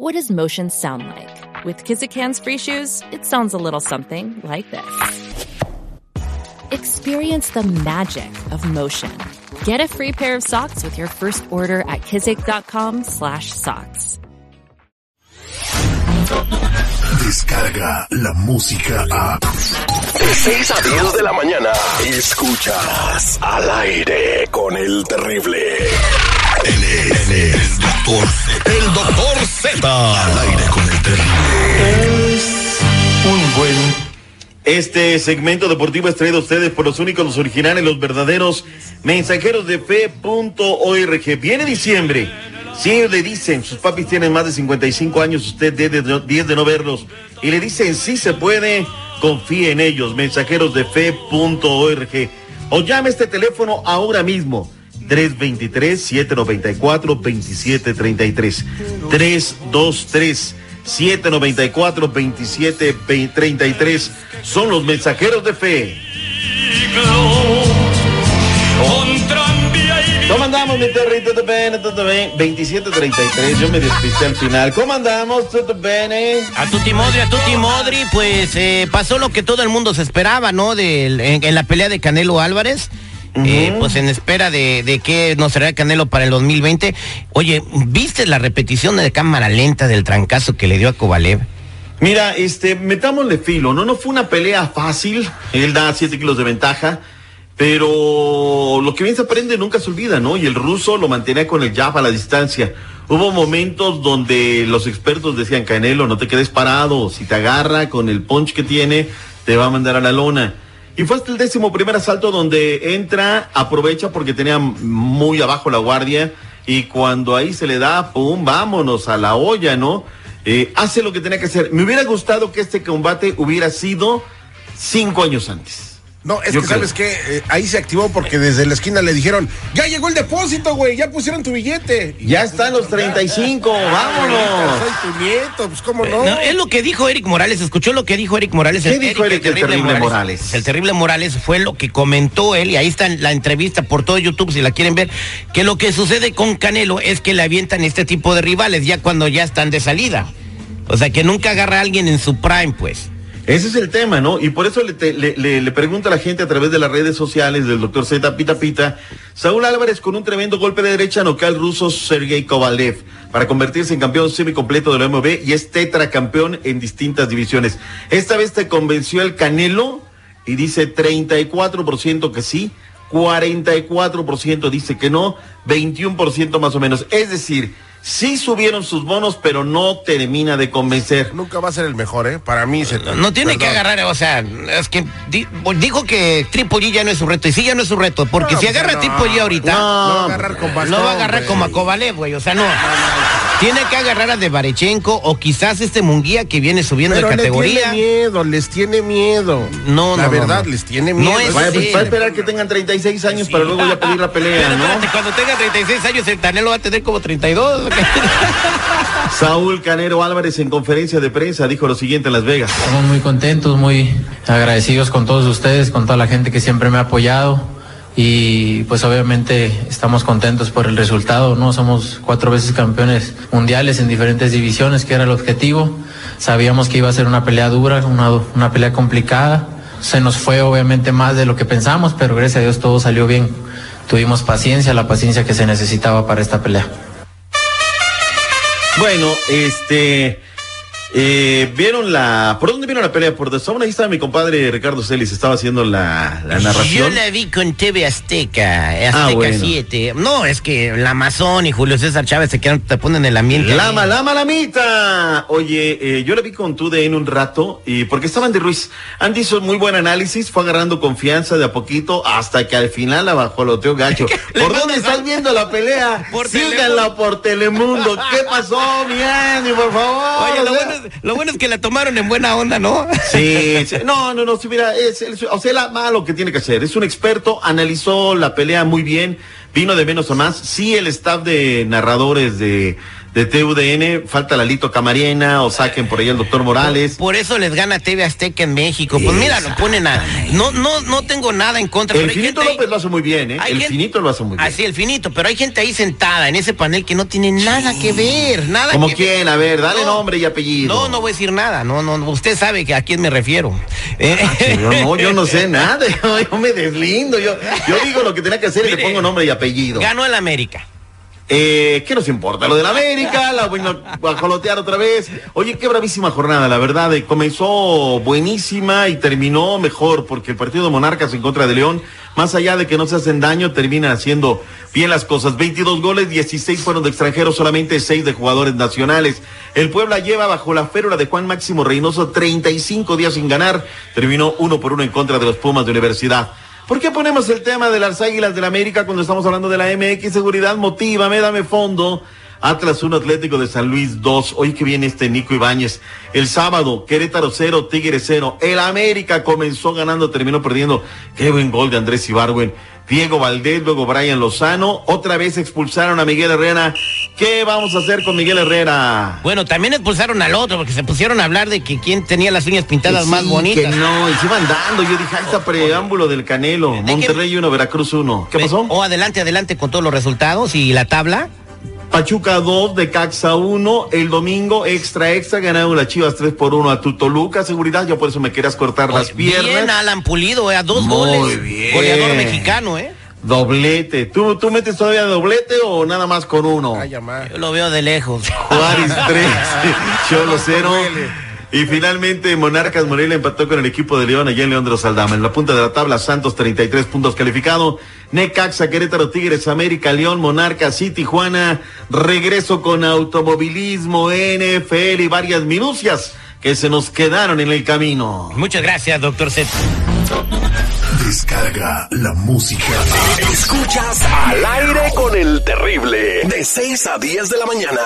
What does motion sound like? With Kizikans free shoes, it sounds a little something like this. Experience the magic of motion. Get a free pair of socks with your first order at kizik.com/socks. Descarga la música a. De 6 a 10 de la mañana. Escuchas al aire con el terrible. Él es, él es Doctor Z. El doctor Z. Al aire con el terrible. Es un buen. Este segmento deportivo es traído a ustedes por los únicos, los originales, los verdaderos mensajeros de fe.org. Viene diciembre. Si ellos le dicen, sus papis tienen más de 55 años, usted 10 de, 10 de no verlos, y le dicen, sí se puede, confíe en ellos, mensajeros de fe.org. O llame este teléfono ahora mismo. 323-794-2733. 323-794-2733. Son los mensajeros de fe. ¿Cómo andamos, mi territo? ¿Todo bien? ¿Todo bien? 2733, yo me despisté al final. ¿Cómo andamos? ¿Todo? A Tuti Modri, a Tuti Modri, pues eh, pasó lo que todo el mundo se esperaba, ¿no? Del- en, en la pelea de Canelo Álvarez. Eh, pues en espera de, de qué nos será Canelo para el 2020. Oye, ¿viste la repetición de cámara lenta del trancazo que le dio a Kovalev? Mira, este, metámosle filo, ¿no? No fue una pelea fácil. Él da 7 kilos de ventaja. Pero lo que bien se aprende nunca se olvida, ¿no? Y el ruso lo mantenía con el jab a la distancia. Hubo momentos donde los expertos decían, Canelo, no te quedes parado. Si te agarra con el punch que tiene, te va a mandar a la lona. Y fue hasta el décimo primer asalto donde entra, aprovecha porque tenía muy abajo la guardia. Y cuando ahí se le da, pum, vámonos a la olla, ¿no? Eh, hace lo que tenía que hacer. Me hubiera gustado que este combate hubiera sido cinco años antes. No, es Yo que creo. sabes que ahí se activó porque desde la esquina le dijeron, ya llegó el depósito, güey, ya pusieron tu billete. Y Ya están los 35, vámonos. Soy tu nieto, pues cómo no. No, es lo que dijo Eric Morales. ¿Escuchó lo que dijo Eric Morales? ¿Qué dijo Eric, el terrible Morales? El terrible Morales fue lo que comentó él, y ahí está en la entrevista por todo YouTube, si la quieren ver, que lo que sucede con Canelo es que le avientan este tipo de rivales ya cuando ya están de salida. O sea, que nunca agarra a alguien en su prime, pues. Ese es el tema, ¿no? Y por eso le, te- pregunta a la gente a través de las redes sociales del doctor Z Pita Pita, Saúl Álvarez con un tremendo golpe de derecha noquea al ruso Sergei Kovalev para convertirse en campeón semicompleto de la MB y es tetracampeón en distintas divisiones. Esta vez te convenció el Canelo y dice 34% que sí, 44% dice que no, 21% más o menos. Es decir, sí subieron sus bonos, pero no termina de convencer. Nunca va a ser el mejor, ¿eh? Para mí. se- No tiene que agarrar, o sea, es que di- dijo que Triple G ya no es su reto, y sí ya no es su reto, porque No, si pues, agarra no. a Triple G ahorita, No no, va a agarrar con bastón, va a agarrar güey. como a Kovalev, güey, o sea, no. Tiene que agarrar a Devarechenko o quizás este Munguía que viene subiendo Pero de categoría. tiene miedo, les tiene miedo. No, La no, no, verdad, no. les tiene No miedo. es Vaya, pues va a esperar que tengan 36 años para luego ya pedir la pelea, Pero ¿no? espérate, cuando tenga 36 años, el Canelo va a tener como 32. Saúl Canero Álvarez en conferencia de prensa dijo lo siguiente en Las Vegas. Estamos muy contentos, muy agradecidos con todos ustedes, con toda la gente que siempre me ha apoyado y pues obviamente estamos contentos por el resultado, ¿no? Somos cuatro veces campeones mundiales en diferentes divisiones, que era el objetivo. Sabíamos que iba a ser una pelea dura, una, una pelea complicada. Se nos fue obviamente más de lo que pensamos, pero gracias a Dios todo salió bien. Tuvimos paciencia, la paciencia que se necesitaba para esta pelea. Bueno, este. Eh, ¿Vieron la. ¿Por dónde vieron la pelea? Por The Zone. Ahí estaba mi compadre Ricardo Celis, estaba haciendo la, la Yo narración. la vi con TV Azteca, Azteca Ah, bueno. 7. No, es que la Amazon y Julio César Chávez se quedan, te ponen el ambiente. Lama, lama, lamita. Oye, eh, yo la vi con tu en un rato y porque estaba Andy Ruiz. Andy hizo muy buen análisis, fue agarrando confianza de a poquito hasta que al final la bajó el otro gacho. ¿Por dónde estás viendo la pelea? Por Síganla por Telemundo. ¿Qué pasó, mi Andy, por favor? Oye, lo es, lo bueno es que la tomaron en buena onda, ¿no? Sí, sí. no, no, no, si mira, o sea, la, lo que tiene que hacer, es un experto, analizó la pelea muy bien, vino de menos a más, sí el staff de narradores de, de TUDN, falta Lalito Camarena o saquen por ahí el doctor Morales. Por eso les gana TV Azteca en México. Pues mira, lo ponen a. No, no, no tengo nada en contra. El pero Finito ahí- López lo hace muy bien, ¿eh? El gente- Finito lo hace muy bien. Así, el finito, pero hay gente ahí sentada en ese panel que no tiene nada que ver, nada Como que quién, ver. a ver, dale No, nombre y apellido. No, no voy a decir nada, no, no, usted sabe que a quién me refiero. Eh, Yo no, yo no sé nada, yo, yo me deslindo, yo, yo digo lo que tenía que hacer y le Mire, pongo nombre y apellido. Ganó el América. Eh, ¿Qué nos importa? Lo de la América, la voy a guajolotear otra vez. Oye, qué bravísima jornada, la verdad. eh, comenzó buenísima y terminó mejor, porque el partido de Monarcas en contra de León, más allá de que no se hacen daño, terminan haciendo bien las cosas. 22 goles, 16 fueron de extranjeros, solamente 6 de jugadores nacionales. El Puebla lleva bajo la férula de Juan Máximo Reynoso 35 días sin ganar. Terminó uno por uno en contra de los Pumas de Universidad. ¿Por qué ponemos el tema de las Águilas del la América cuando estamos hablando de la MX Seguridad? Motívame, dame fondo. Atlas 1 Atlético de San Luis 2. Hoy que viene este Nico Ibáñez. El sábado, Querétaro 0, Tigre 0. El América comenzó ganando, terminó perdiendo. Qué buen gol de Andrés Ibargüen. Diego Valdés, luego Brian Lozano. Otra vez expulsaron a Miguel Herrera. ¿Qué vamos a hacer con Miguel Herrera? Bueno, también expulsaron al otro porque se pusieron a hablar de que quién tenía las uñas pintadas más bonitas. Que no, y se iban dando. Yo dije, ahí está preámbulo del Canelo. Monterrey 1, Veracruz 1. ¿Qué Ve- pasó? O adelante, adelante con todos los resultados y la tabla. Pachuca 2, de Caxa 1. El domingo, extra, extra, ganaron las Chivas 3 por 1 a Tutoluca. Seguridad, yo por eso me querías cortar las piernas. Bien, Alan Pulido, eh, a dos Muy goles. bien. Goleador mexicano, ¿eh? Doblete. ¿Tú, ¿Tú metes todavía doblete o nada más con uno? Ay. Yo lo veo de lejos. Juárez 3, Cholo 0. Y finalmente Monarcas Morelia empató con el equipo de León allá en León de los Aldama. En la punta de la tabla, Santos 33 puntos calificado. Necaxa, Querétaro, Tigres, América, León, Monarcas y Tijuana. Regreso con automovilismo, NFL y varias minucias que se nos quedaron en el camino. Muchas gracias, doctor Z. Descarga la música. Escuchas al aire con el terrible. De 6 a 10 de la mañana.